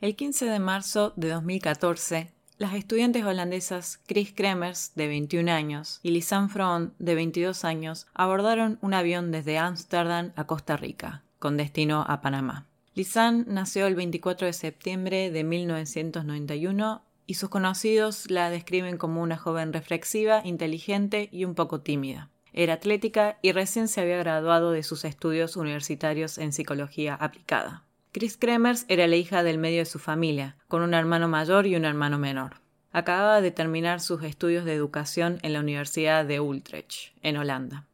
El 15 de marzo de 2014, las estudiantes holandesas Chris Kremers, de 21 años, y Lisanne Frohn, de 22 años, abordaron un avión desde Ámsterdam a Costa Rica, con destino a Panamá. Lisanne nació el 24 de septiembre de 1991 y sus conocidos la describen como una joven reflexiva, inteligente y un poco tímida. Era atlética y recién se había graduado de sus estudios universitarios en psicología aplicada. Chris Kremers era la hija del medio de su familia, con un hermano mayor y un hermano menor. Acababa de terminar sus estudios de educación en la Universidad de Utrecht, en Holanda.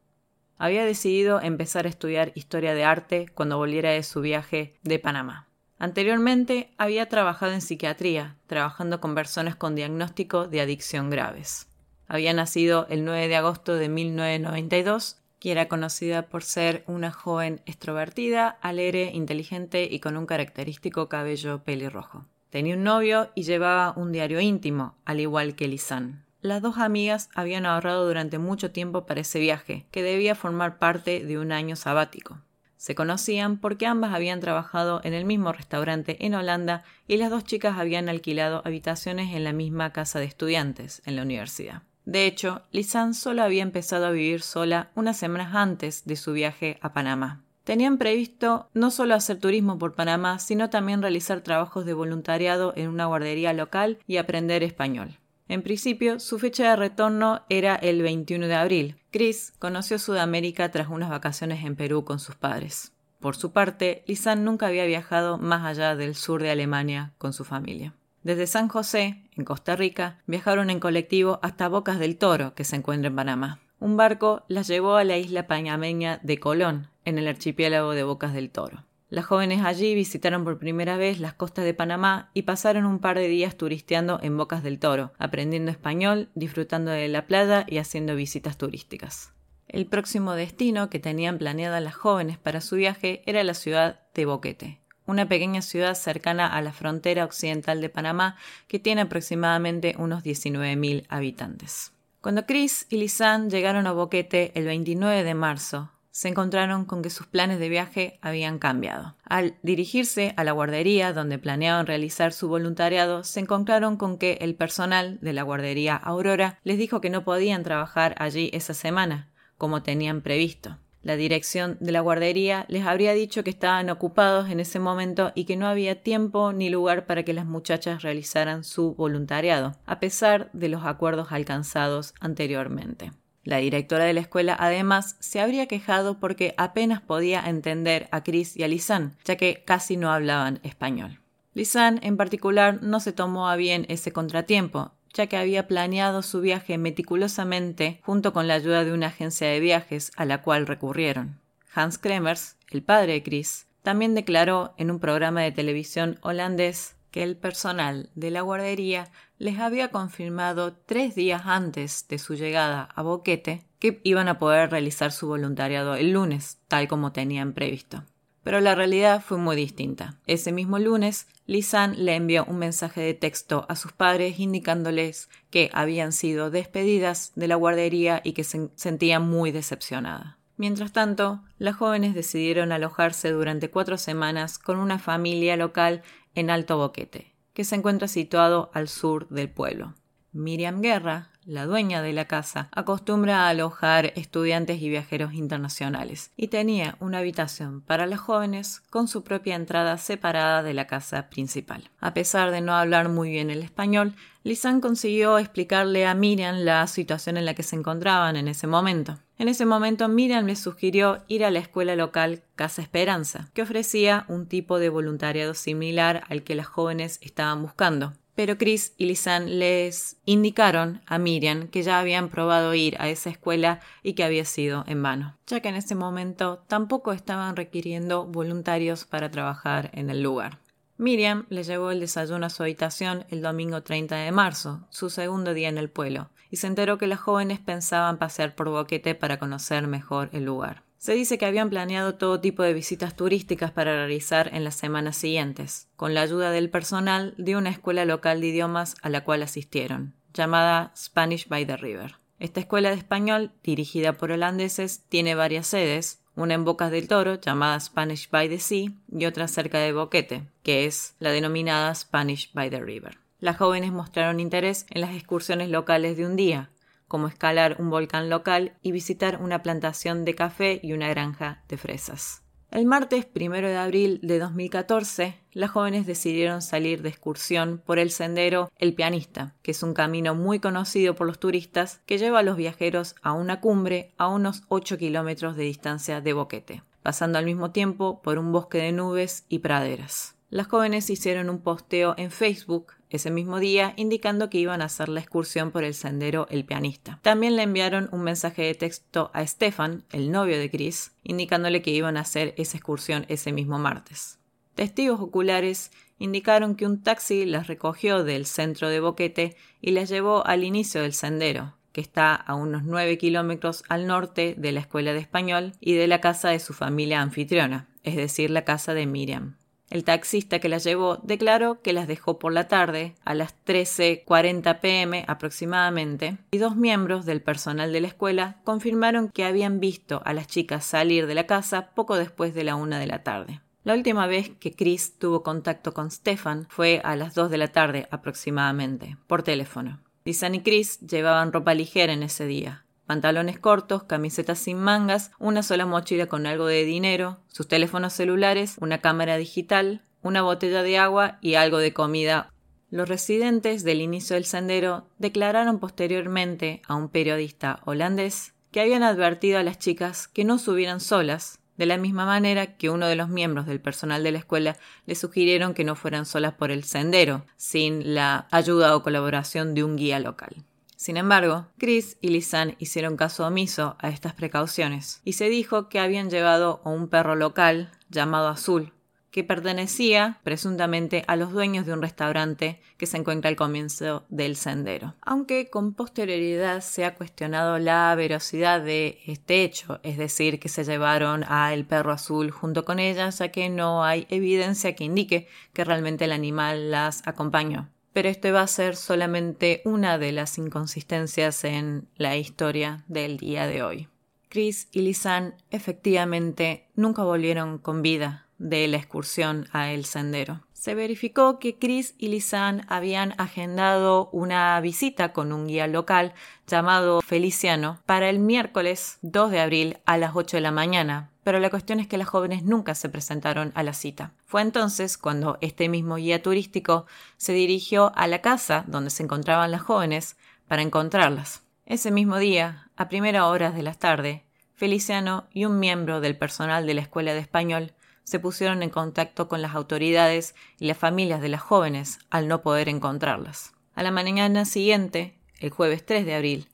Había decidido empezar a estudiar historia de arte cuando volviera de su viaje de Panamá. Anteriormente había trabajado en psiquiatría, trabajando con personas con diagnóstico de adicción graves. Había nacido el 9 de agosto de 1992 que era conocida por ser una joven extrovertida, alegre, inteligente y con un característico cabello pelirrojo. Tenía un novio y llevaba un diario íntimo, al igual que Lisanne. Las dos amigas habían ahorrado durante mucho tiempo para ese viaje, que debía formar parte de un año sabático. Se conocían porque ambas habían trabajado en el mismo restaurante en Holanda y las dos chicas habían alquilado habitaciones en la misma casa de estudiantes en la universidad. De hecho, Lisanne solo había empezado a vivir sola unas semanas antes de su viaje a Panamá. Tenían previsto no solo hacer turismo por Panamá, sino también realizar trabajos de voluntariado en una guardería local y aprender español. En principio, su fecha de retorno era el 21 de abril. Chris conoció Sudamérica tras unas vacaciones en Perú con sus padres. Por su parte, Lisanne nunca había viajado más allá del sur de Alemania con su familia. Desde San José, en Costa Rica, viajaron en colectivo hasta Bocas del Toro, que se encuentra en Panamá. Un barco las llevó a la isla panameña de Colón, en el archipiélago de Bocas del Toro. Las jóvenes allí visitaron por primera vez las costas de Panamá y pasaron un par de días turisteando en Bocas del Toro, aprendiendo español, disfrutando de la playa y haciendo visitas turísticas. El próximo destino que tenían planeada las jóvenes para su viaje era la ciudad de Boquete, una pequeña ciudad cercana a la frontera occidental de Panamá que tiene aproximadamente unos 19.000 habitantes. Cuando Chris y Lisanne llegaron a Boquete el 29 de marzo, se encontraron con que sus planes de viaje habían cambiado. Al dirigirse a la guardería donde planeaban realizar su voluntariado, se encontraron con que el personal de la guardería Aurora les dijo que no podían trabajar allí esa semana, como tenían previsto. La dirección de la guardería les habría dicho que estaban ocupados en ese momento y que no había tiempo ni lugar para que las muchachas realizaran su voluntariado, a pesar de los acuerdos alcanzados anteriormente. La directora de la escuela además se habría quejado porque apenas podía entender a Chris y a Lisanne, ya que casi no hablaban español. Lisanne en particular no se tomó a bien ese contratiempo ya que había planeado su viaje meticulosamente junto con la ayuda de una agencia de viajes a la cual recurrieron. Hans Kremers, el padre de Chris, también declaró en un programa de televisión holandés que el personal de la guardería les había confirmado tres días antes de su llegada a Boquete que iban a poder realizar su voluntariado el lunes, tal como tenían previsto. Pero la realidad fue muy distinta. Ese mismo lunes, Lisanne le envió un mensaje de texto a sus padres indicándoles que habían sido despedidas de la guardería y que se sentían muy decepcionadas. Mientras tanto, las jóvenes decidieron alojarse durante cuatro semanas con una familia local en Alto Boquete, que se encuentra situado al sur del pueblo. Miriam Guerra, la dueña de la casa, acostumbra a alojar estudiantes y viajeros internacionales y tenía una habitación para las jóvenes con su propia entrada separada de la casa principal. A pesar de no hablar muy bien el español, Lisanne consiguió explicarle a Miriam la situación en la que se encontraban en ese momento. En ese momento Miriam le sugirió ir a la escuela local Casa Esperanza, que ofrecía un tipo de voluntariado similar al que las jóvenes estaban buscando pero Chris y Lisanne les indicaron a Miriam que ya habían probado ir a esa escuela y que había sido en vano, ya que en ese momento tampoco estaban requiriendo voluntarios para trabajar en el lugar. Miriam le llevó el desayuno a su habitación el domingo 30 de marzo, su segundo día en el pueblo, y se enteró que las jóvenes pensaban pasear por Boquete para conocer mejor el lugar. Se dice que habían planeado todo tipo de visitas turísticas para realizar en las semanas siguientes, con la ayuda del personal de una escuela local de idiomas a la cual asistieron, llamada Spanish by the River. Esta escuela de español, dirigida por holandeses, tiene varias sedes, una en Bocas del Toro, llamada Spanish by the Sea, y otra cerca de Boquete, que es la denominada Spanish by the River. Las jóvenes mostraron interés en las excursiones locales de un día, como escalar un volcán local y visitar una plantación de café y una granja de fresas. El martes 1 de abril de 2014, las jóvenes decidieron salir de excursión por el sendero El Pianista, que es un camino muy conocido por los turistas que lleva a los viajeros a una cumbre a unos 8 kilómetros de distancia de Boquete, pasando al mismo tiempo por un bosque de nubes y praderas. Las jóvenes hicieron un posteo en Facebook ese mismo día indicando que iban a hacer la excursión por el sendero El Pianista. También le enviaron un mensaje de texto a Stefan, el novio de Chris, indicándole que iban a hacer esa excursión ese mismo martes. Testigos oculares indicaron que un taxi las recogió del centro de Boquete y las llevó al inicio del sendero, que está a unos 9 kilómetros al norte de la escuela de español y de la casa de su familia anfitriona, es decir, la casa de Miriam. El taxista que las llevó declaró que las dejó por la tarde, a las 13.40 pm aproximadamente, y dos miembros del personal de la escuela confirmaron que habían visto a las chicas salir de la casa poco después de la una de la tarde. La última vez que Chris tuvo contacto con Stefan fue a las 2 de la tarde aproximadamente, por teléfono. Lisan y Chris llevaban ropa ligera en ese día, pantalones cortos, camisetas sin mangas, una sola mochila con algo de dinero, sus teléfonos celulares, una cámara digital, una botella de agua y algo de comida. Los residentes del inicio del sendero declararon posteriormente a un periodista holandés que habían advertido a las chicas que no subieran solas, de la misma manera que uno de los miembros del personal de la escuela les sugirieron que no fueran solas por el sendero, sin la ayuda o colaboración de un guía local. Sin embargo, Chris y Lisanne hicieron caso omiso a estas precauciones y se dijo que habían llevado a un perro local llamado Azul, que pertenecía presuntamente a los dueños de un restaurante que se encuentra al comienzo del sendero. Aunque con posterioridad se ha cuestionado la veracidad de este hecho, es decir, que se llevaron al perro azul junto con ellas, ya que no hay evidencia que indique que realmente el animal las acompañó pero esto va a ser solamente una de las inconsistencias en la historia del día de hoy. Chris y Lisanne efectivamente nunca volvieron con vida de la excursión a El Sendero. Se verificó que Chris y Lisanne habían agendado una visita con un guía local llamado Feliciano para el miércoles 2 de abril a las 8 de la mañana, pero la cuestión es que las jóvenes nunca se presentaron a la cita. Fue entonces cuando este mismo guía turístico se dirigió a la casa donde se encontraban las jóvenes para encontrarlas. Ese mismo día, a primera hora de la tarde, Feliciano y un miembro del personal de la Escuela de Español se pusieron en contacto con las autoridades y las familias de las jóvenes al no poder encontrarlas. A la mañana siguiente, el jueves 3 de abril,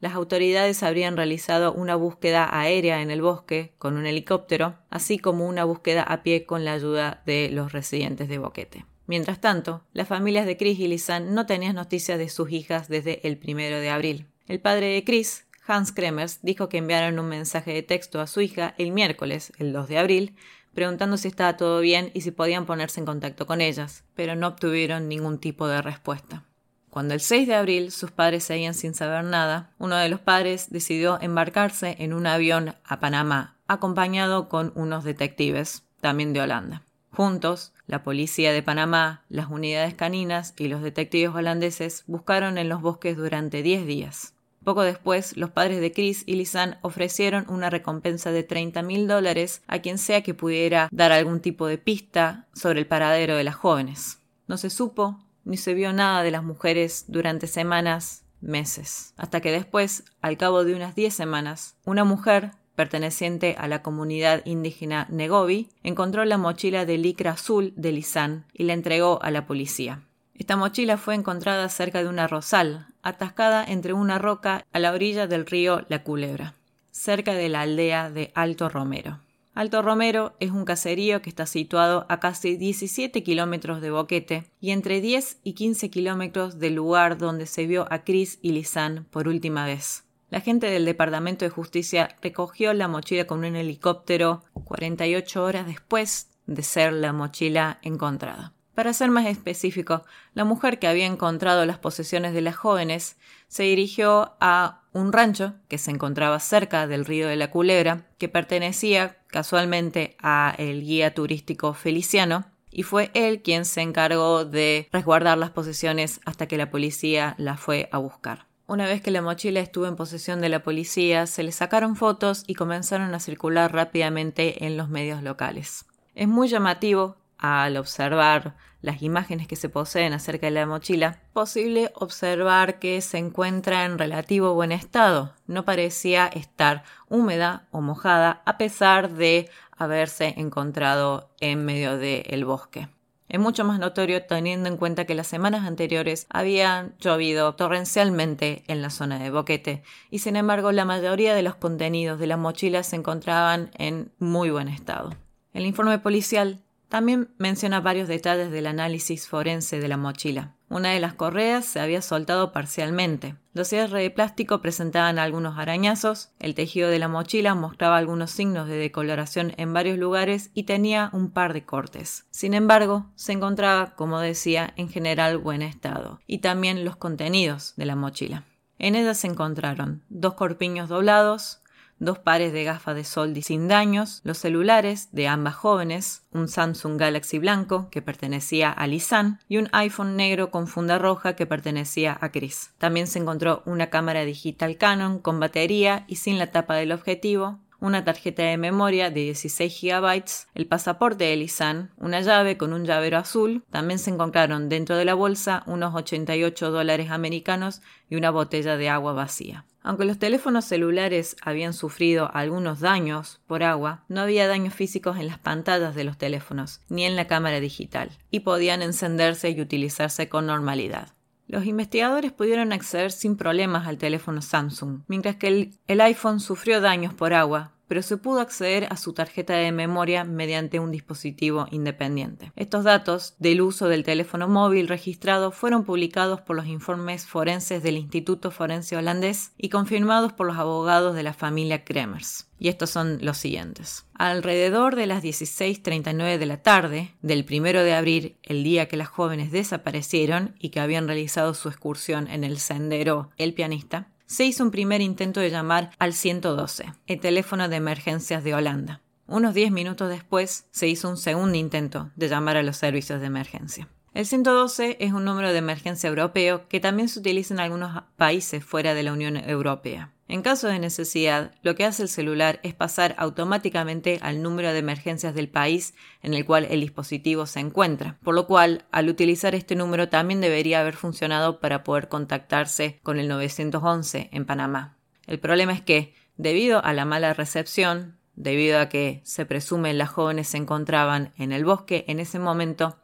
las autoridades habrían realizado una búsqueda aérea en el bosque con un helicóptero, así como una búsqueda a pie con la ayuda de los residentes de Boquete. Mientras tanto, las familias de Chris y Lisanne no tenían noticias de sus hijas desde el primero de abril. El padre de Chris, Hans Kremers, dijo que enviaron un mensaje de texto a su hija el miércoles, el 2 de abril, preguntando si estaba todo bien y si podían ponerse en contacto con ellas, pero no obtuvieron ningún tipo de respuesta. Cuando el 6 de abril sus padres seguían sin saber nada, uno de los padres decidió embarcarse en un avión a Panamá, acompañado con unos detectives, también de Holanda. Juntos, la policía de Panamá, las unidades caninas y los detectives holandeses buscaron en los bosques durante 10 días. Poco después, los padres de Chris y Lisanne ofrecieron una recompensa de 30 mil dólares a quien sea que pudiera dar algún tipo de pista sobre el paradero de las jóvenes. No se supo ni se vio nada de las mujeres durante semanas, meses, hasta que después, al cabo de unas 10 semanas, una mujer perteneciente a la comunidad indígena Negovi, encontró la mochila de licra azul de Lisanne y la entregó a la policía. Esta mochila fue encontrada cerca de una rosal, atascada entre una roca a la orilla del río La Culebra, cerca de la aldea de Alto Romero. Alto Romero es un caserío que está situado a casi 17 kilómetros de Boquete y entre 10 y 15 kilómetros del lugar donde se vio a Chris y Lisanne por última vez. La gente del Departamento de Justicia recogió la mochila con un helicóptero 48 horas después de ser la mochila encontrada. Para ser más específico, la mujer que había encontrado las posesiones de las jóvenes se dirigió a un rancho que se encontraba cerca del río de la Culebra, que pertenecía casualmente a el guía turístico Feliciano, y fue él quien se encargó de resguardar las posesiones hasta que la policía la fue a buscar. Una vez que la mochila estuvo en posesión de la policía, se le sacaron fotos y comenzaron a circular rápidamente en los medios locales. Es muy llamativo al observar las imágenes que se poseen acerca de la mochila, posible observar que se encuentra en relativo buen estado. No parecía estar húmeda o mojada a pesar de haberse encontrado en medio del bosque. Es mucho más notorio teniendo en cuenta que las semanas anteriores habían llovido torrencialmente en la zona de Boquete y sin embargo la mayoría de los contenidos de la mochila se encontraban en muy buen estado. El informe policial también menciona varios detalles del análisis forense de la mochila. Una de las correas se había soltado parcialmente. Los cierres de plástico presentaban algunos arañazos, el tejido de la mochila mostraba algunos signos de decoloración en varios lugares y tenía un par de cortes. Sin embargo, se encontraba, como decía, en general buen estado, y también los contenidos de la mochila. En ella se encontraron dos corpiños doblados, dos pares de gafas de sol sin daños, los celulares de ambas jóvenes, un Samsung Galaxy blanco que pertenecía a Lisanne y un iPhone negro con funda roja que pertenecía a Chris. También se encontró una cámara digital Canon con batería y sin la tapa del objetivo, una tarjeta de memoria de 16 GB, el pasaporte de Lisanne, una llave con un llavero azul. También se encontraron dentro de la bolsa unos 88 dólares americanos y una botella de agua vacía. Aunque los teléfonos celulares habían sufrido algunos daños por agua, no había daños físicos en las pantallas de los teléfonos, ni en la cámara digital, y podían encenderse y utilizarse con normalidad. Los investigadores pudieron acceder sin problemas al teléfono Samsung, mientras que el, iPhone sufrió daños por agua, pero se pudo acceder a su tarjeta de memoria mediante un dispositivo independiente. Estos datos del uso del teléfono móvil registrado fueron publicados por los informes forenses del Instituto Forense Holandés y confirmados por los abogados de la familia Kremers. Y estos son los siguientes. Alrededor de las 16.39 de la tarde del 1 de abril, el día que las jóvenes desaparecieron y que habían realizado su excursión en el sendero El Pianista, se hizo un primer intento de llamar al 112, el teléfono de emergencias de Holanda. Unos 10 minutos después se hizo un segundo intento de llamar a los servicios de emergencia. El 112 es un número de emergencia europeo que también se utiliza en algunos países fuera de la Unión Europea. En caso de necesidad, lo que hace el celular es pasar automáticamente al número de emergencias del país en el cual el dispositivo se encuentra, por lo cual al utilizar este número también debería haber funcionado para poder contactarse con el 911 en Panamá. El problema es que, debido a la mala recepción, debido a que se presume las jóvenes se encontraban en el bosque en ese momento,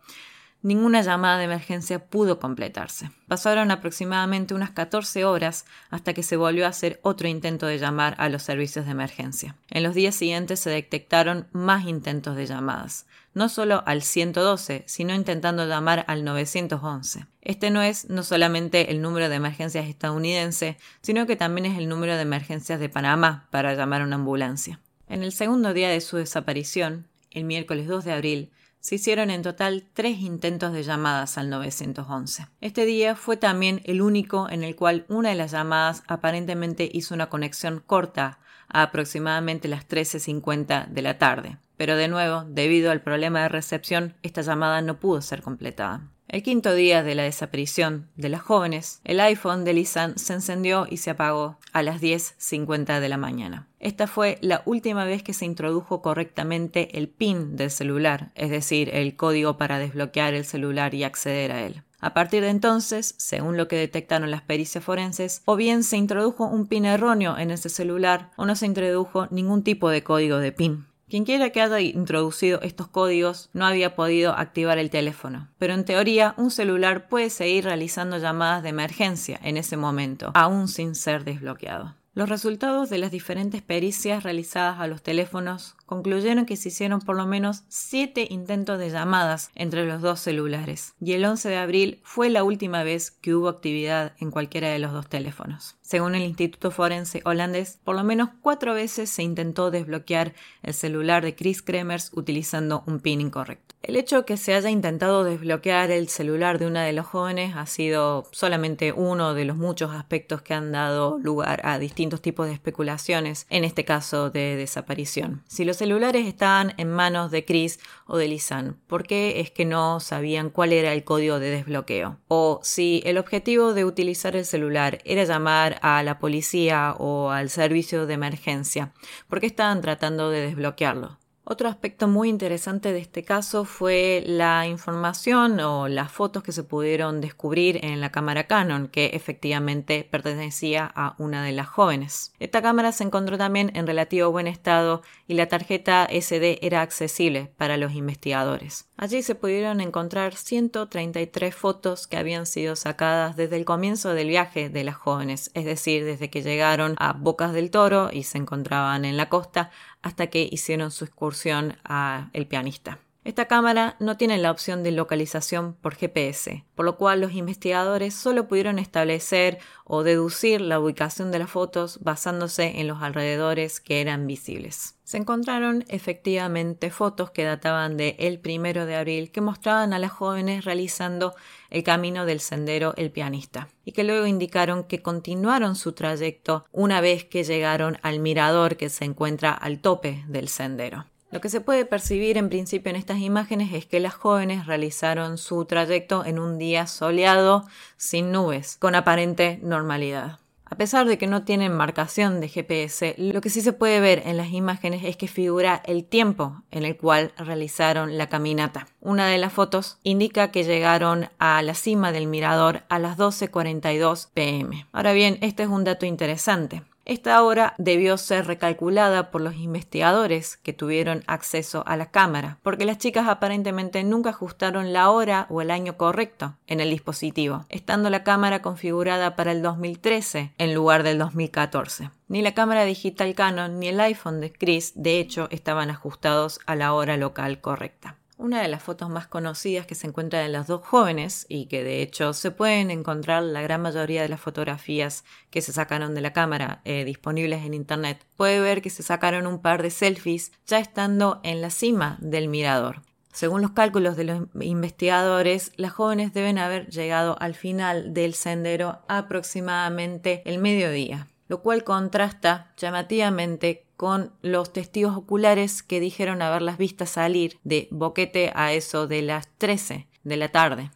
ninguna llamada de emergencia pudo completarse. Pasaron aproximadamente unas 14 horas hasta que se volvió a hacer otro intento de llamar a los servicios de emergencia. En los días siguientes se detectaron más intentos de llamadas, no solo al 112, sino intentando llamar al 911. Este no es no solamente el número de emergencias estadounidense, sino que también es el número de emergencias de Panamá para llamar a una ambulancia. En el segundo día de su desaparición, el miércoles 2 de abril, se hicieron en total tres intentos de llamadas al 911. Este día fue también el único en el cual una de las llamadas aparentemente hizo una conexión corta a aproximadamente las 13.50 de la tarde. Pero de nuevo, debido al problema de recepción, esta llamada no pudo ser completada. El quinto día de la desaparición de las jóvenes, el iPhone de Lisan se encendió y se apagó a las 10.50 de la mañana. Esta fue la última vez que se introdujo correctamente el PIN del celular, es decir, el código para desbloquear el celular y acceder a él. A partir de entonces, según lo que detectaron las pericias forenses, o bien se introdujo un PIN erróneo en ese celular o no se introdujo ningún tipo de código de PIN. Quien quiera que haya introducido estos códigos no había podido activar el teléfono, pero en teoría un celular puede seguir realizando llamadas de emergencia en ese momento, aún sin ser desbloqueado. Los resultados de las diferentes pericias realizadas a los teléfonos concluyeron que se hicieron por lo menos siete intentos de llamadas entre los dos celulares, y el 11 de abril fue la última vez que hubo actividad en cualquiera de los dos teléfonos. Según el Instituto Forense holandés, por lo menos cuatro veces se intentó desbloquear el celular de Chris Kremers utilizando un PIN incorrecto. El hecho que se haya intentado desbloquear el celular de una de los jóvenes ha sido solamente uno de los muchos aspectos que han dado lugar a distintos tipos de especulaciones, en este caso de desaparición. Si los celulares estaban en manos de Chris o de Lisan, ¿por qué es que no sabían cuál era el código de desbloqueo? O si el objetivo de utilizar el celular era llamar a la policía o al servicio de emergencia, ¿por qué estaban tratando de desbloquearlo? Otro aspecto muy interesante de este caso fue la información o las fotos que se pudieron descubrir en la cámara Canon, que efectivamente pertenecía a una de las jóvenes. Esta cámara se encontró también en relativo buen estado y la tarjeta SD era accesible para los investigadores. Allí se pudieron encontrar 133 fotos que habían sido sacadas desde el comienzo del viaje de las jóvenes, es decir, desde que llegaron a Bocas del Toro y se encontraban en la costa hasta que hicieron su excursión a el pianista. Esta cámara no tiene la opción de localización por GPS, por lo cual los investigadores solo pudieron establecer o deducir la ubicación de las fotos basándose en los alrededores que eran visibles. Se encontraron efectivamente fotos que databan de el primero de abril que mostraban a las jóvenes realizando el camino del sendero El Pianista y que luego indicaron que continuaron su trayecto una vez que llegaron al mirador que se encuentra al tope del sendero. Lo que se puede percibir en principio en estas imágenes es que las jóvenes realizaron su trayecto en un día soleado, sin nubes, con aparente normalidad. A pesar de que no tienen marcación de GPS, lo que sí se puede ver en las imágenes es que figura el tiempo en el cual realizaron la caminata. Una de las fotos indica que llegaron a la cima del mirador a las 12.42 pm. Ahora bien, este es un dato interesante. Esta hora debió ser recalculada por los investigadores que tuvieron acceso a la cámara, porque las chicas aparentemente nunca ajustaron la hora o el año correcto en el dispositivo, estando la cámara configurada para el 2013 en lugar del 2014. Ni la cámara digital Canon ni el iPhone de Chris, de hecho, estaban ajustados a la hora local correcta. Una de las fotos más conocidas que se encuentra de las dos jóvenes y que de hecho se pueden encontrar la gran mayoría de las fotografías que se sacaron de la cámara eh, disponibles en internet, puede ver que se sacaron un par de selfies ya estando en la cima del mirador. Según los cálculos de los investigadores, las jóvenes deben haber llegado al final del sendero aproximadamente el mediodía, lo cual contrasta llamativamente con los testigos oculares que dijeron haberlas vistas salir de Boquete a eso de las 13 de la tarde.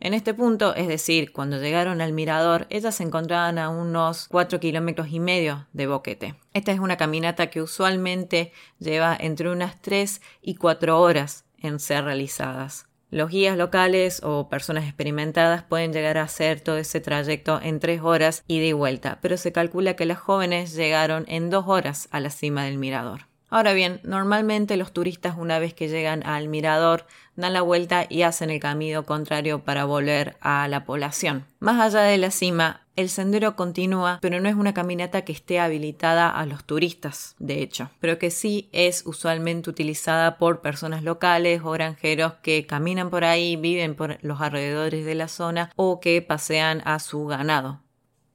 En este punto, es decir, cuando llegaron al mirador, ellas se encontraban a unos 4 kilómetros y medio de Boquete. Esta es una caminata que usualmente lleva entre unas 3 y 4 horas en ser realizadas. Los guías locales o personas experimentadas pueden llegar a hacer todo ese trayecto en tres horas y vuelta, pero se calcula que las jóvenes llegaron en dos horas a la cima del mirador. Ahora bien, normalmente los turistas una vez que llegan al mirador dan la vuelta y hacen el camino contrario para volver a la población. Más allá de la cima, el sendero continúa, pero no es una caminata que esté habilitada a los turistas, de hecho, pero que sí es usualmente utilizada por personas locales o granjeros que caminan por ahí, viven por los alrededores de la zona o que pasean a su ganado.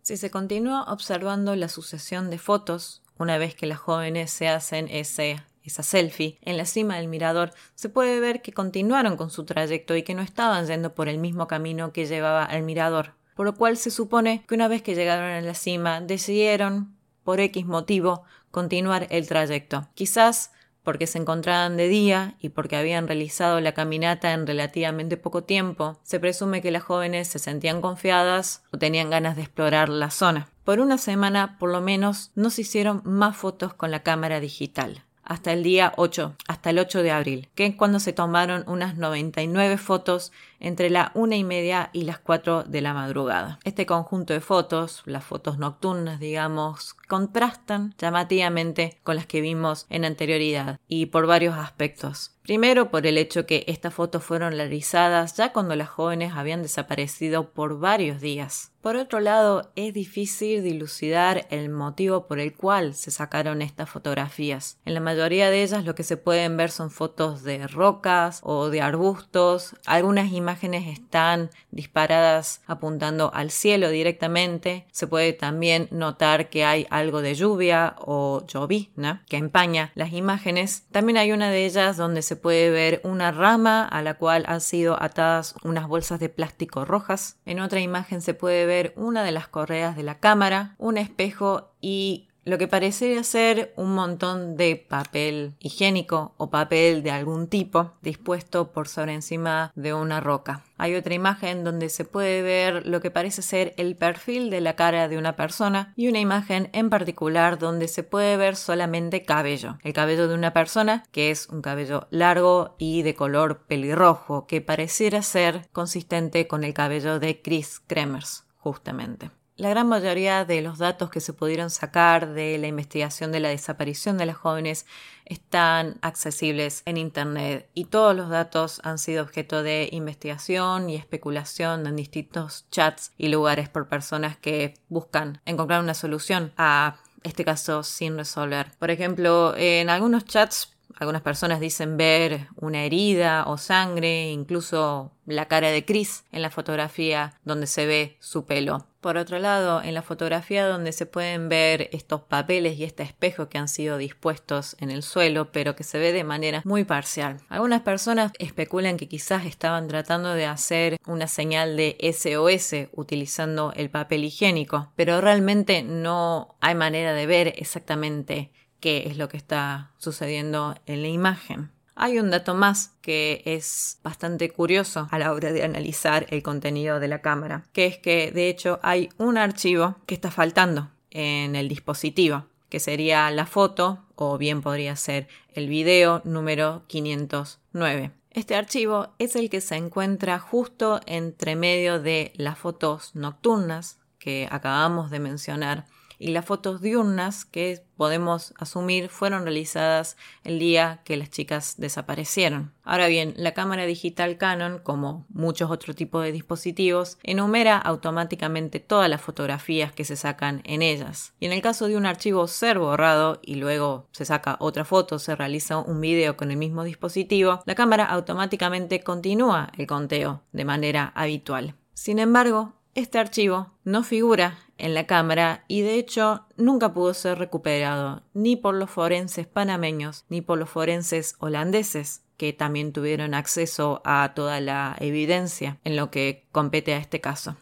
Si se continúa observando la sucesión de fotos, una vez que las jóvenes se hacen ese esa selfie, en la cima del mirador, se puede ver que continuaron con su trayecto y que no estaban yendo por el mismo camino que llevaba al mirador, por lo cual se supone que una vez que llegaron a la cima decidieron, por X motivo, continuar el trayecto. Quizás porque se encontraban de día y porque habían realizado la caminata en relativamente poco tiempo, se presume que las jóvenes se sentían confiadas o tenían ganas de explorar la zona. Por una semana, por lo menos, no se hicieron más fotos con la cámara digital. Hasta el día 8, hasta el 8 de abril, que es cuando se tomaron unas 99 fotos entre la una y media y las 4 de la madrugada. Este conjunto de fotos, las fotos nocturnas, digamos, contrastan llamativamente con las que vimos en anterioridad y por varios aspectos. Primero por el hecho que estas fotos fueron realizadas ya cuando las jóvenes habían desaparecido por varios días. Por otro lado, es difícil dilucidar el motivo por el cual se sacaron estas fotografías. En la mayoría de ellas lo que se pueden ver son fotos de rocas o de arbustos. Algunas imágenes están disparadas apuntando al cielo directamente. Se puede también notar que hay algo de lluvia o llovizna que empaña las imágenes. También hay una de ellas donde se puede ver una rama a la cual han sido atadas unas bolsas de plástico rojas. En otra imagen se puede ver una de las correas de la cámara, un espejo y lo que parecería ser un montón de papel higiénico o papel de algún tipo dispuesto por sobre encima de una roca. Hay otra imagen donde se puede ver lo que parece ser el perfil de la cara de una persona y una imagen en particular donde se puede ver solamente cabello. El cabello de una persona que es un cabello largo y de color pelirrojo que pareciera ser consistente con el cabello de Chris Kremers justamente. La gran mayoría de los datos que se pudieron sacar de la investigación de la desaparición de las jóvenes están accesibles en Internet y todos los datos han sido objeto de investigación y especulación en distintos chats y lugares por personas que buscan encontrar una solución a este caso sin resolver. Por ejemplo, en algunos chats algunas personas dicen ver una herida o sangre, incluso la cara de Chris en la fotografía donde se ve su pelo. Por otro lado, en la fotografía donde se pueden ver estos papeles y este espejo que han sido dispuestos en el suelo, pero que se ve de manera muy parcial. Algunas personas especulan que quizás estaban tratando de hacer una señal de SOS utilizando el papel higiénico, pero realmente no hay manera de ver exactamente qué es lo que está sucediendo en la imagen. Hay un dato más que es bastante curioso a la hora de analizar el contenido de la cámara, que es que de hecho hay un archivo que está faltando en el dispositivo, que sería la foto o bien podría ser el video número 509. Este archivo es el que se encuentra justo entre medio de las fotos nocturnas que acabamos de mencionar y las fotos diurnas que podemos asumir fueron realizadas el día que las chicas desaparecieron. Ahora bien, la cámara digital Canon, como muchos otros tipos de dispositivos, enumera automáticamente todas las fotografías que se sacan en ellas. Y en el caso de un archivo ser borrado y luego se saca otra foto, se realiza un video con el mismo dispositivo, la cámara automáticamente continúa el conteo de manera habitual. Sin embargo, este archivo no figura en la cámara y de hecho nunca pudo ser recuperado ni por los forenses panameños ni por los forenses holandeses que también tuvieron acceso a toda la evidencia en lo que compete a este caso.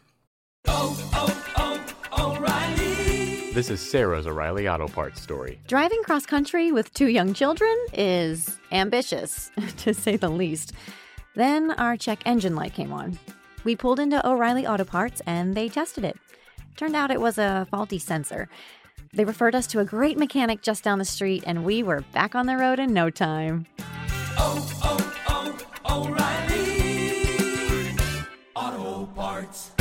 This is Sarah's O'Reilly Auto Parts story. Driving cross country with two young children is ambitious, to say the least. Then our check engine light came on. We pulled into O'Reilly Auto Parts and they tested it. Turned out it was a faulty sensor. They referred us to a great mechanic just down the street and we were back on the road in no time. Oh, oh, oh, O'Reilly Auto Parts.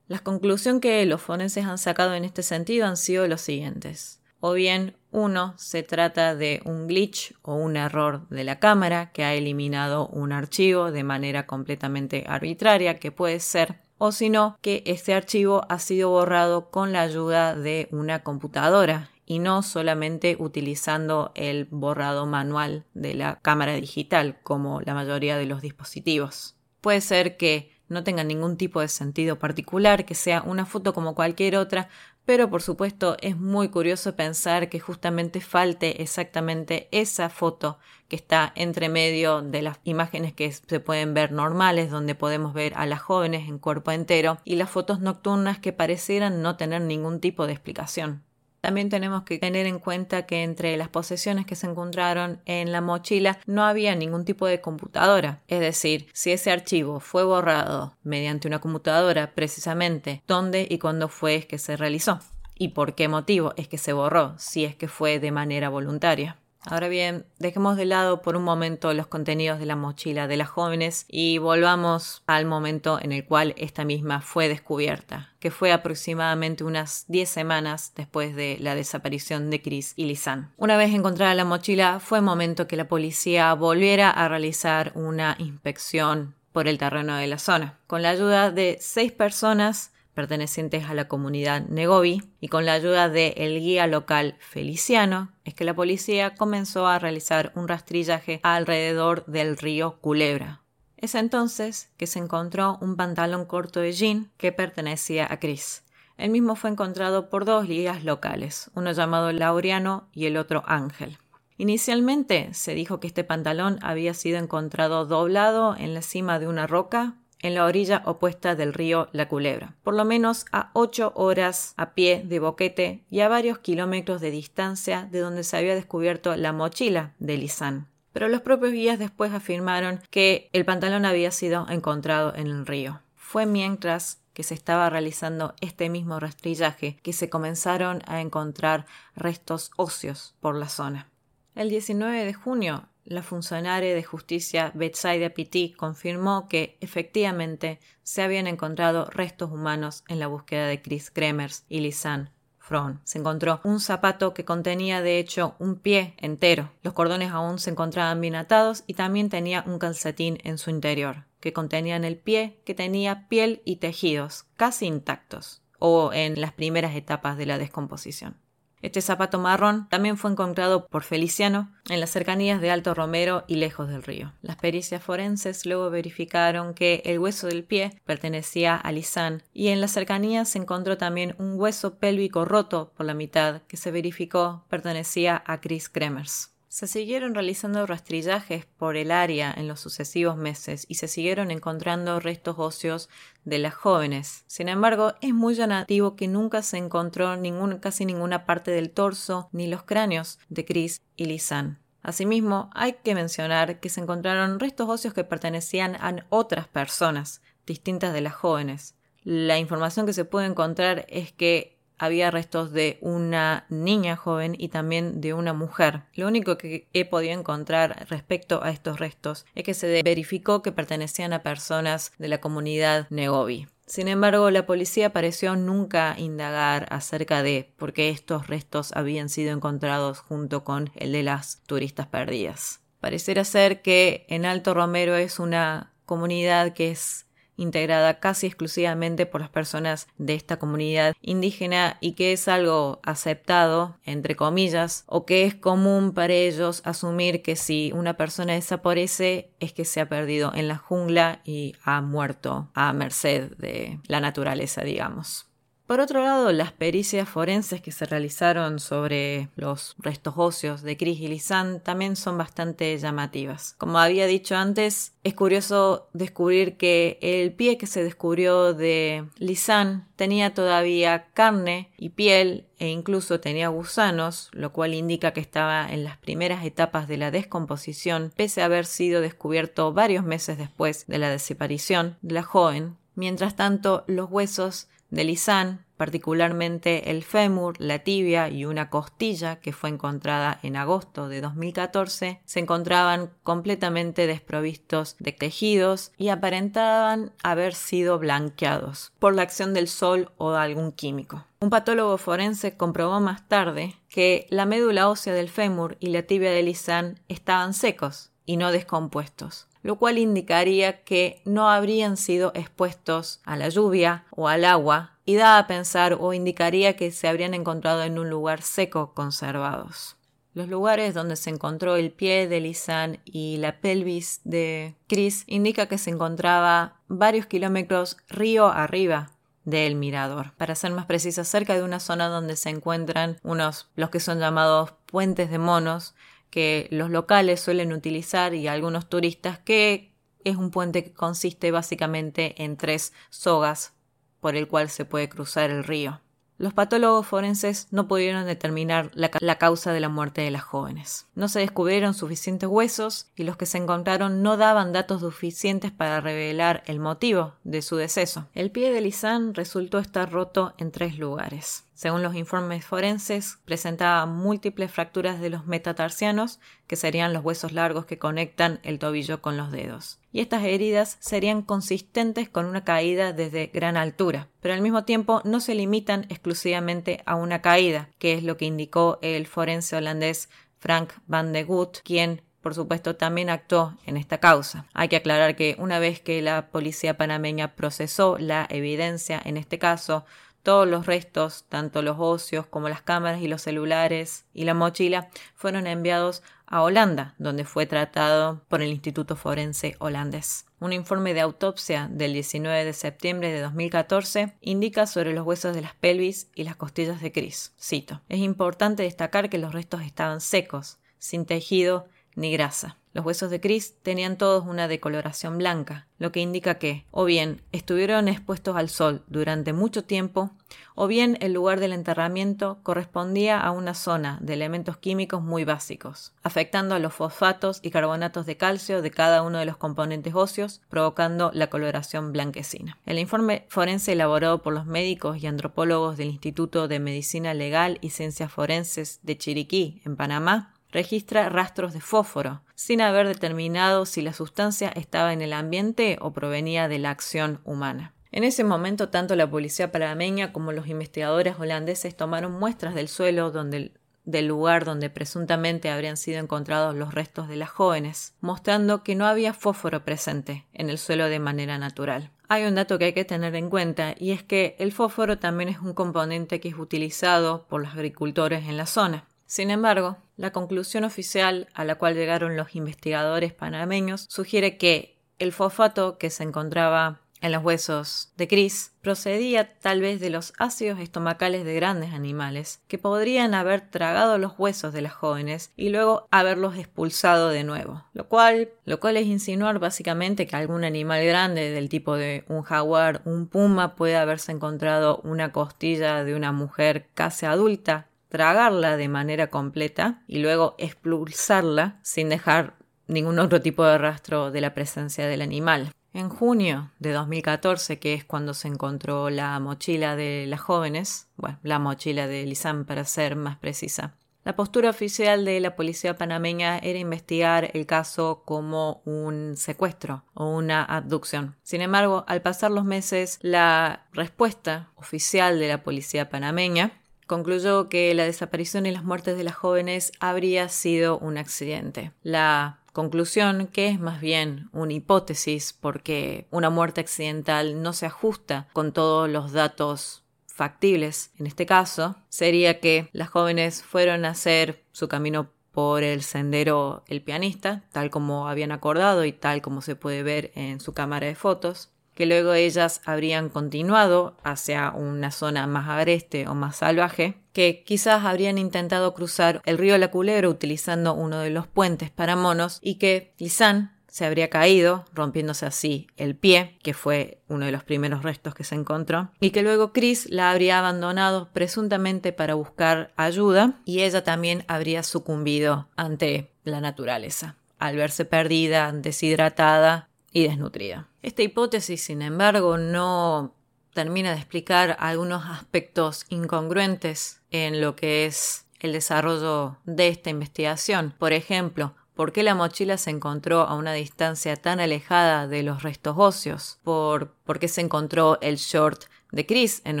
La conclusión que los forenses han sacado en este sentido han sido los siguientes. O bien, uno, se trata de un glitch o un error de la cámara que ha eliminado un archivo de manera completamente arbitraria, que puede ser, o si no, que este archivo ha sido borrado con la ayuda de una computadora y no solamente utilizando el borrado manual de la cámara digital como la mayoría de los dispositivos. Puede ser que no tenga ningún tipo de sentido particular, que sea una foto como cualquier otra, pero por supuesto es muy curioso pensar que justamente falte exactamente esa foto que está entre medio de las imágenes que se pueden ver normales, donde podemos ver a las jóvenes en cuerpo entero, y las fotos nocturnas que parecieran no tener ningún tipo de explicación. También tenemos que tener en cuenta que entre las posesiones que se encontraron en la mochila no había ningún tipo de computadora. Es decir, si ese archivo fue borrado mediante una computadora, precisamente, ¿dónde y cuándo fue que se realizó? ¿Y por qué motivo es que se borró, si es que fue de manera voluntaria? Ahora bien, dejemos de lado por un momento los contenidos de la mochila de las jóvenes y volvamos al momento en el cual esta misma fue descubierta, que fue aproximadamente unas 10 semanas después de la desaparición de Chris y Lisanne. Una vez encontrada la mochila, fue momento que la policía volviera a realizar una inspección por el terreno de la zona. Con la ayuda de seis personas, pertenecientes a la comunidad Negovi, y con la ayuda del el guía local Feliciano, es que la policía comenzó a realizar un rastrillaje alrededor del río Culebra. Es entonces que se encontró un pantalón corto de jean que pertenecía a Chris. El mismo fue encontrado por dos guías locales, uno llamado Laureano y el otro Ángel. Inicialmente se dijo que este pantalón había sido encontrado doblado en la cima de una roca en la orilla opuesta del río La Culebra, por lo menos a ocho horas a pie de Boquete y a varios kilómetros de distancia de donde se había descubierto la mochila de Lisanne. Pero los propios guías después afirmaron que el pantalón había sido encontrado en el río. Fue mientras que se estaba realizando este mismo rastrillaje que se comenzaron a encontrar restos óseos por la zona. El 19 de junio, la funcionaria de justicia Betsaida Pitti confirmó que efectivamente se habían encontrado restos humanos en la búsqueda de Chris Kremers y Lisanne Fron. Se encontró un zapato que contenía de hecho un pie entero. Los cordones aún se encontraban bien atados y también tenía un calcetín en su interior, que contenía en el pie que tenía piel y tejidos casi intactos o en las primeras etapas de la descomposición. Este zapato marrón también fue encontrado por Feliciano en las cercanías de Alto Romero y lejos del río. Las pericias forenses luego verificaron que el hueso del pie pertenecía a Lisanne y en las cercanías se encontró también un hueso pélvico roto por la mitad que se verificó pertenecía a Chris Kremers. Se siguieron realizando rastrillajes por el área en los sucesivos meses y se siguieron encontrando restos óseos de las jóvenes. Sin embargo, es muy llamativo que nunca se encontró casi ninguna parte del torso ni los cráneos de Chris y Lisanne. Asimismo, hay que mencionar que se encontraron restos óseos que pertenecían a otras personas, distintas de las jóvenes. La información que se puede encontrar es que había restos de una niña joven y también de una mujer. Lo único que he podido encontrar respecto a estos restos es que se verificó que pertenecían a personas de la comunidad Negovi. Sin embargo, la policía pareció nunca indagar acerca de por qué estos restos habían sido encontrados junto con el de las turistas perdidas. Pareciera ser que en Alto Romero es una comunidad que es integrada casi exclusivamente por las personas de esta comunidad indígena y que es algo aceptado, entre comillas, o que es común para ellos asumir que si una persona desaparece es que se ha perdido en la jungla y ha muerto a merced de la naturaleza, digamos. Por otro lado, las pericias forenses que se realizaron sobre los restos óseos de Chris y Lisanne también son bastante llamativas. Como había dicho antes, es curioso descubrir que el pie que se descubrió de Lisanne tenía todavía carne y piel e incluso tenía gusanos, lo cual indica que estaba en las primeras etapas de la descomposición, pese a haber sido descubierto varios meses después de la desaparición de la joven. Mientras tanto, los huesos de Lisanne, particularmente el fémur, la tibia y una costilla que fue encontrada en agosto de 2014, se encontraban completamente desprovistos de tejidos y aparentaban haber sido blanqueados por la acción del sol o de algún químico. Un patólogo forense comprobó más tarde que la médula ósea del fémur y la tibia de Lisanne estaban secos y no descompuestos lo cual indicaría que no habrían sido expuestos a la lluvia o al agua y da a pensar o indicaría que se habrían encontrado en un lugar seco conservados. Los lugares donde se encontró el pie de Lisanne y la pelvis de Chris indica que se encontraba varios kilómetros río arriba del mirador. Para ser más precisa, cerca de una zona donde se encuentran unos, los que son llamados puentes de monos, que los locales suelen utilizar y algunos turistas, que es un puente que consiste básicamente en tres sogas por el cual se puede cruzar el río. Los patólogos forenses no pudieron determinar la, causa de la muerte de las jóvenes. No se descubrieron suficientes huesos y los que se encontraron no daban datos suficientes para revelar el motivo de su deceso. El pie de Lisanne resultó estar roto en tres lugares. Según los informes forenses, presentaba múltiples fracturas de los metatarsianos, que serían los huesos largos que conectan el tobillo con los dedos. Y estas heridas serían consistentes con una caída desde gran altura, pero al mismo tiempo no se limitan exclusivamente a una caída, que es lo que indicó el forense holandés Frank van de Gut, quien por supuesto, también actuó en esta causa. Hay que aclarar que una vez que la policía panameña procesó la evidencia en este caso, todos los restos, tanto los ocios como las cámaras y los celulares y la mochila, fueron enviados a Holanda, donde fue tratado por el Instituto Forense holandés. Un informe de autopsia del 19 de septiembre de 2014 indica sobre los huesos de las pelvis y las costillas de Chris. Cito: Es importante destacar que los restos estaban secos, sin tejido ni grasa. Los huesos de Chris tenían todos una decoloración blanca, lo que indica que o bien estuvieron expuestos al sol durante mucho tiempo, o bien el lugar del enterramiento correspondía a una zona de elementos químicos muy básicos, afectando a los fosfatos y carbonatos de calcio de cada uno de los componentes óseos, provocando la coloración blanquecina. El informe forense elaborado por los médicos y antropólogos del Instituto de Medicina Legal y Ciencias Forenses de Chiriquí, en Panamá, registra rastros de fósforo, sin haber determinado si la sustancia estaba en el ambiente o provenía de la acción humana. En ese momento, tanto la policía panameña como los investigadores holandeses tomaron muestras del suelo del lugar donde presuntamente habrían sido encontrados los restos de las jóvenes, mostrando que no había fósforo presente en el suelo de manera natural. Hay un dato que hay que tener en cuenta y es que el fósforo también es un componente que es utilizado por los agricultores en la zona. Sin embargo, la conclusión oficial a la cual llegaron los investigadores panameños sugiere que el fosfato que se encontraba en los huesos de Chris procedía tal vez de los ácidos estomacales de grandes animales que podrían haber tragado los huesos de las jóvenes y luego haberlos expulsado de nuevo, lo cual, lo cual es insinuar básicamente que algún animal grande del tipo de un jaguar, un puma puede haberse encontrado una costilla de una mujer casi adulta tragarla de manera completa y luego expulsarla sin dejar ningún otro tipo de rastro de la presencia del animal. En junio de 2014, que es cuando se encontró la mochila de las jóvenes, bueno, la mochila de Lisan para ser más precisa, la postura oficial de la policía panameña era investigar el caso como un secuestro o una abducción. Sin embargo, al pasar los meses, la respuesta oficial de la policía panameña concluyó que la desaparición y las muertes de las jóvenes habría sido un accidente. La conclusión, que es más bien una hipótesis porque una muerte accidental no se ajusta con todos los datos factibles en este caso, sería que las jóvenes fueron a hacer su camino por el sendero El Pianista, tal como habían acordado y tal como se puede ver en su cámara de fotos, que luego ellas habrían continuado hacia una zona más agreste o más salvaje, que quizás habrían intentado cruzar el río La Culebra utilizando uno de los puentes para monos y que Lisan se habría caído, rompiéndose así el pie, que fue uno de los primeros restos que se encontró, y que luego Chris la habría abandonado presuntamente para buscar ayuda y ella también habría sucumbido ante la naturaleza, al verse perdida, deshidratada y desnutrida. Esta hipótesis, sin embargo, no termina de explicar algunos aspectos incongruentes en lo que es el desarrollo de esta investigación. Por ejemplo, ¿por qué la mochila se encontró a una distancia tan alejada de los restos óseos? ¿Por, ¿por qué se encontró el short de Chris en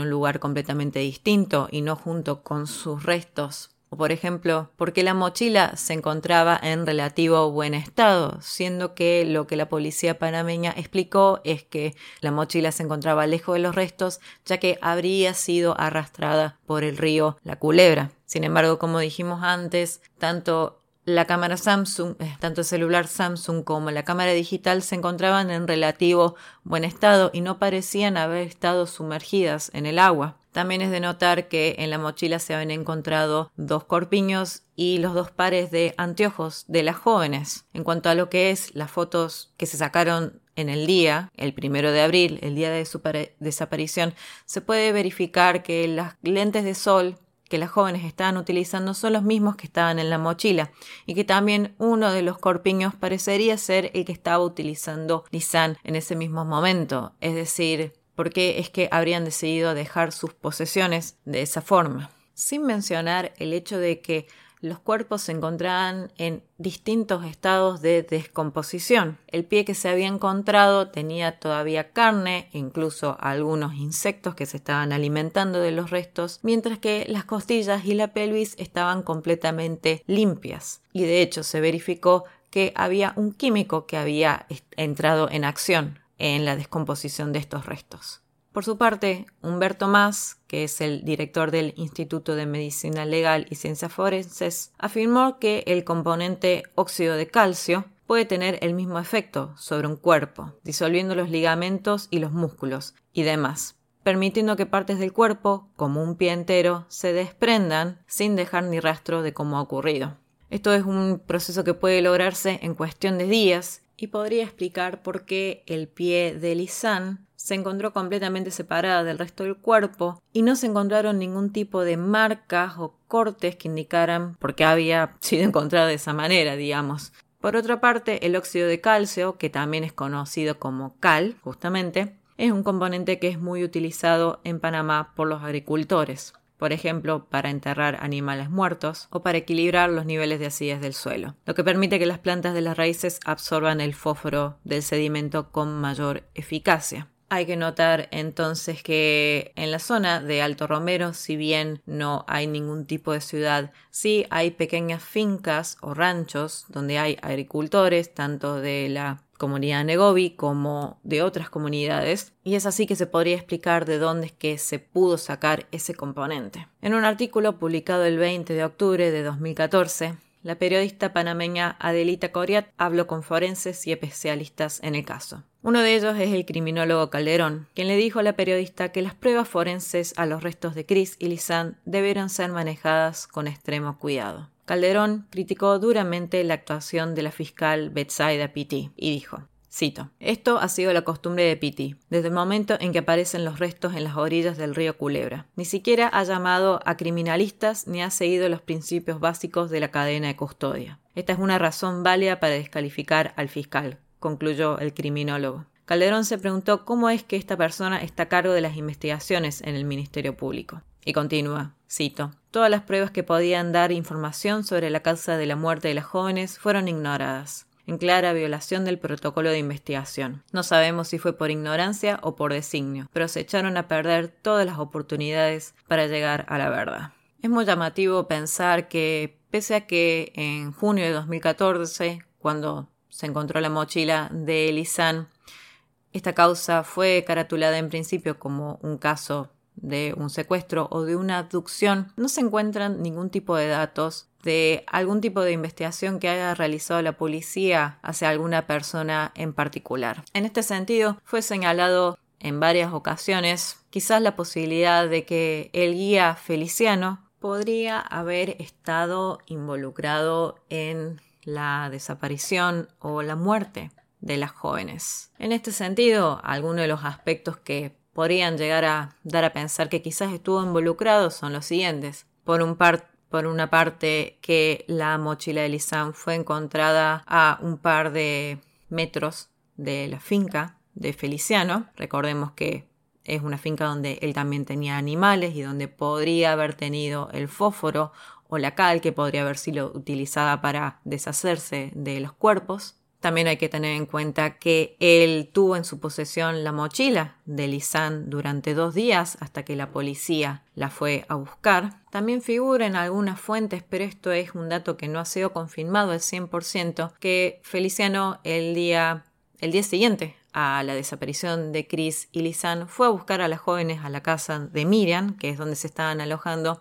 un lugar completamente distinto y no junto con sus restos o por ejemplo, por qué la mochila se encontraba en relativo buen estado, siendo que lo que la policía panameña explicó es que la mochila se encontraba lejos de los restos, ya que habría sido arrastrada por el río La Culebra. Sin embargo, como dijimos antes, tanto La cámara Samsung, eh, tanto el celular Samsung como la cámara digital se encontraban en relativo buen estado y no parecían haber estado sumergidas en el agua. También es de notar que en la mochila se habían encontrado dos corpiños y los dos pares de anteojos de las jóvenes. En cuanto a lo que es las fotos que se sacaron en el día, el primero de abril, el día de su desaparición, se puede verificar que las lentes de sol que las jóvenes estaban utilizando son los mismos que estaban en la mochila y que también uno de los corpiños parecería ser el que estaba utilizando Lisan en ese mismo momento, es decir, ¿por qué es que habrían decidido dejar sus posesiones de esa forma? Sin mencionar el hecho de que los cuerpos se encontraban en distintos estados de descomposición. El pie que se había encontrado tenía todavía carne, incluso algunos insectos que se estaban alimentando de los restos, mientras que las costillas y la pelvis estaban completamente limpias. Y de hecho se verificó que había un químico que había entrado en acción en la descomposición de estos restos. Por su parte, Humberto Más, que es el director del Instituto de Medicina Legal y Ciencias Forenses, afirmó que el componente óxido de calcio puede tener el mismo efecto sobre un cuerpo, disolviendo los ligamentos y los músculos y demás, permitiendo que partes del cuerpo, como un pie entero, se desprendan sin dejar ni rastro de cómo ha ocurrido. Esto es un proceso que puede lograrse en cuestión de días y podría explicar por qué el pie de Lisanne se encontró completamente separada del resto del cuerpo y no se encontraron ningún tipo de marcas o cortes que indicaran por qué había sido encontrada de esa manera, digamos. Por otra parte, el óxido de calcio, que también es conocido como cal, justamente, es un componente que es muy utilizado en Panamá por los agricultores por ejemplo, para enterrar animales muertos o para equilibrar los niveles de acidez del suelo, lo que permite que las plantas de las raíces absorban el fósforo del sedimento con mayor eficacia. Hay que notar entonces que en la zona de Alto Romero, si bien no hay ningún tipo de ciudad, sí hay pequeñas fincas o ranchos donde hay agricultores, tanto de la comunidad Negovi como de otras comunidades, y es así que se podría explicar de dónde es que se pudo sacar ese componente. En un artículo publicado el 20 de octubre de 2014, la periodista panameña Adelita Coriat habló con forenses y especialistas en el caso. Uno de ellos es el criminólogo Calderón, quien le dijo a la periodista que las pruebas forenses a los restos de Chris y Lisanne debieron ser manejadas con extremo cuidado. Calderón criticó duramente la actuación de la fiscal Betsaida Pitti y dijo Cito. Esto ha sido la costumbre de Pitti, desde el momento en que aparecen los restos en las orillas del río Culebra. Ni siquiera ha llamado a criminalistas ni ha seguido los principios básicos de la cadena de custodia. Esta es una razón válida para descalificar al fiscal, concluyó el criminólogo. Calderón se preguntó cómo es que esta persona está a cargo de las investigaciones en el Ministerio Público. Y continúa, cito, todas las pruebas que podían dar información sobre la causa de la muerte de las jóvenes fueron ignoradas, en clara violación del protocolo de investigación. No sabemos si fue por ignorancia o por designio, pero se echaron a perder todas las oportunidades para llegar a la verdad. Es muy llamativo pensar que, pese a que en junio de 2014, cuando se encontró la mochila de Elisan, esta causa fue caratulada en principio como un caso de un secuestro o de una abducción, no se encuentran ningún tipo de datos de algún tipo de investigación que haya realizado la policía hacia alguna persona en particular. En este sentido, fue señalado en varias ocasiones quizás la posibilidad de que el guía Feliciano podría haber estado involucrado en la desaparición o la muerte de las jóvenes. En este sentido, algunos de los aspectos que podrían llegar a dar a pensar que quizás estuvo involucrado son los siguientes. Por, un por una parte, que la mochila de Lisanne fue encontrada a un par de metros de la finca de Feliciano. Recordemos que es una finca donde él también tenía animales y donde podría haber tenido el fósforo o la cal que podría haber sido utilizada para deshacerse de los cuerpos. También hay que tener en cuenta que él tuvo en su posesión la mochila de Lisanne durante dos días hasta que la policía la fue a buscar. También figura en algunas fuentes, pero esto es un dato que no ha sido confirmado al 100%, que Feliciano el día, el día siguiente a la desaparición de Chris y Lisanne fue a buscar a las jóvenes a la casa de Miriam, que es donde se estaban alojando,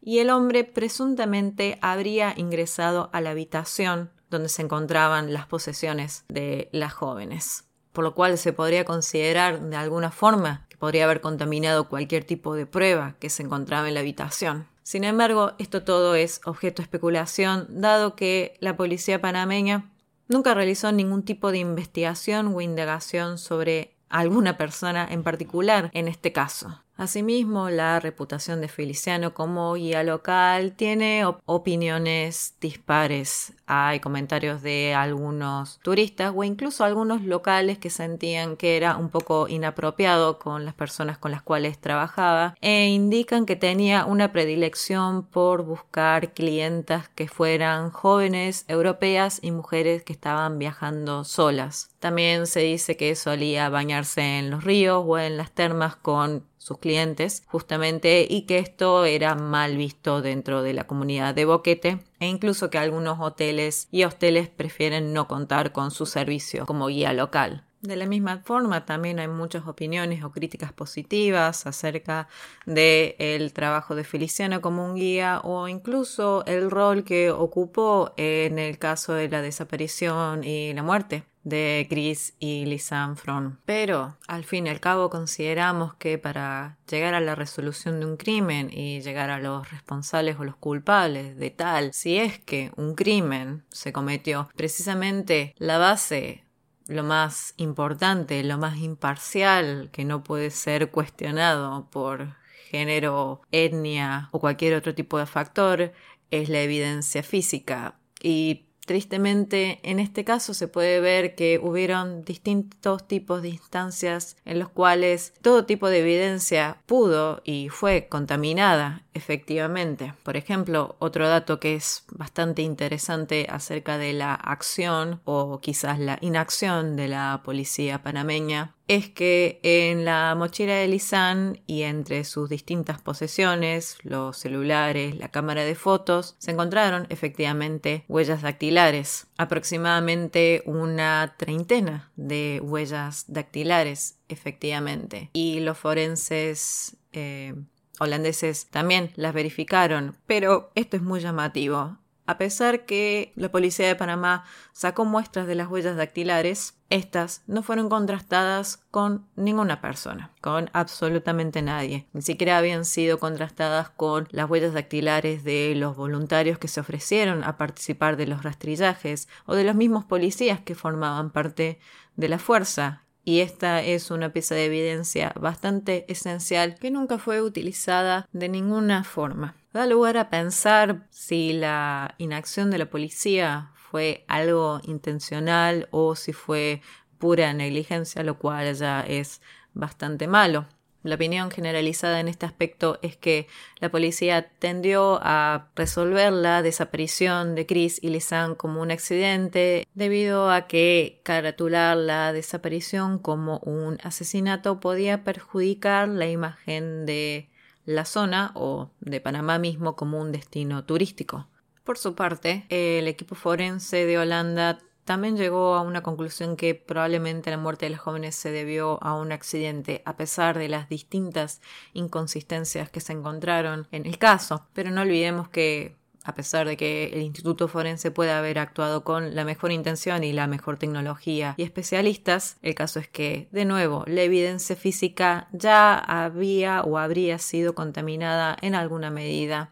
y el hombre presuntamente habría ingresado a la habitación donde se encontraban las posesiones de las jóvenes, por lo cual se podría considerar de alguna forma que podría haber contaminado cualquier tipo de prueba que se encontraba en la habitación. Sin embargo, esto todo es objeto de especulación, dado que la policía panameña nunca realizó ningún tipo de investigación o indagación sobre alguna persona en particular en este caso. Asimismo, la reputación de Feliciano como guía local tiene opiniones dispares. Hay comentarios de algunos turistas o incluso algunos locales que sentían que era un poco inapropiado con las personas con las cuales trabajaba e indican que tenía una predilección por buscar clientas que fueran jóvenes, europeas y mujeres que estaban viajando solas. También se dice que solía bañarse en los ríos o en las termas con sus clientes justamente y que esto era mal visto dentro de la comunidad de Boquete e incluso que algunos hoteles y hosteles prefieren no contar con su servicio como guía local. De la misma forma, también hay muchas opiniones o críticas positivas acerca del el trabajo de Feliciano como un guía o incluso el rol que ocupó en el caso de la desaparición y la muerte de Chris y Lisanne Fron. Pero al fin y al cabo consideramos que para llegar a la resolución de un crimen y llegar a los responsables o los culpables de tal, si es que un crimen se cometió, precisamente la base lo más importante, lo más imparcial, que no puede ser cuestionado por género, etnia o cualquier otro tipo de factor, es la evidencia física. Y Tristemente, en este caso se puede ver que hubieron distintos tipos de instancias en los cuales todo tipo de evidencia pudo y fue contaminada efectivamente. Por ejemplo, otro dato que es bastante interesante acerca de la acción o quizás la inacción de la policía panameña es que en la mochila de Lisanne y entre sus distintas posesiones, los celulares, la cámara de fotos, se encontraron efectivamente huellas dactilares, aproximadamente una treintena de huellas dactilares, efectivamente. Y los forenses eh, holandeses también las verificaron, pero esto es muy llamativo. A pesar que la policía de Panamá sacó muestras de las huellas dactilares, estas no fueron contrastadas con ninguna persona, con absolutamente nadie. Ni siquiera habían sido contrastadas con las huellas dactilares de los voluntarios que se ofrecieron a participar de los rastrillajes o de los mismos policías que formaban parte de la fuerza y esta es una pieza de evidencia bastante esencial que nunca fue utilizada de ninguna forma. Da lugar a pensar si la inacción de la policía fue algo intencional o si fue pura negligencia, lo cual ya es bastante malo. La opinión generalizada en este aspecto es que la policía tendió a resolver la desaparición de Chris y Lisanne como un accidente debido a que caratular la desaparición como un asesinato podía perjudicar la imagen de la zona o de Panamá mismo como un destino turístico. Por su parte, el equipo forense de Holanda también llegó a una conclusión que probablemente la muerte de los jóvenes se debió a un accidente, a pesar de las distintas inconsistencias que se encontraron en el caso. Pero no olvidemos que a pesar de que el Instituto Forense pueda haber actuado con la mejor intención y la mejor tecnología y especialistas, el caso es que, de nuevo, la evidencia física ya había o habría sido contaminada en alguna medida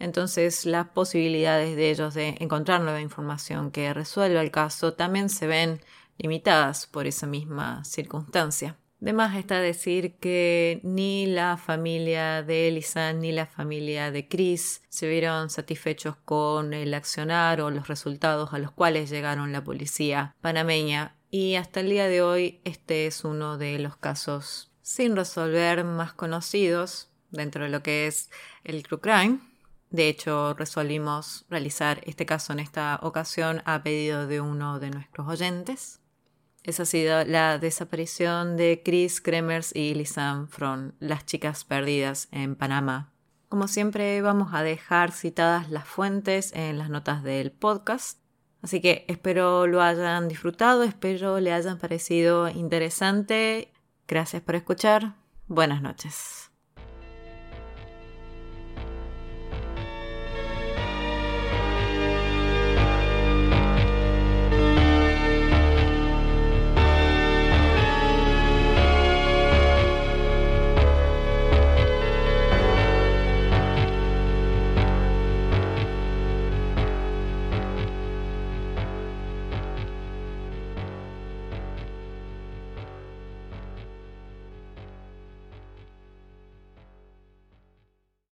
entonces las posibilidades de ellos de encontrar nueva información que resuelva el caso también se ven limitadas por esa misma circunstancia. De más está decir que ni la familia de Elisa ni la familia de Chris se vieron satisfechos con el accionar o los resultados a los cuales llegaron la policía panameña y hasta el día de hoy este es uno de los casos sin resolver más conocidos dentro de lo que es el true crime de hecho, resolvimos realizar este caso en esta ocasión a pedido de uno de nuestros oyentes. Esa ha sido la desaparición de Chris Kremers y Lisanne From, las chicas perdidas en Panamá. Como siempre, vamos a dejar citadas las fuentes en las notas del podcast. Así que espero lo hayan disfrutado, espero le hayan parecido interesante. Gracias por escuchar. Buenas noches.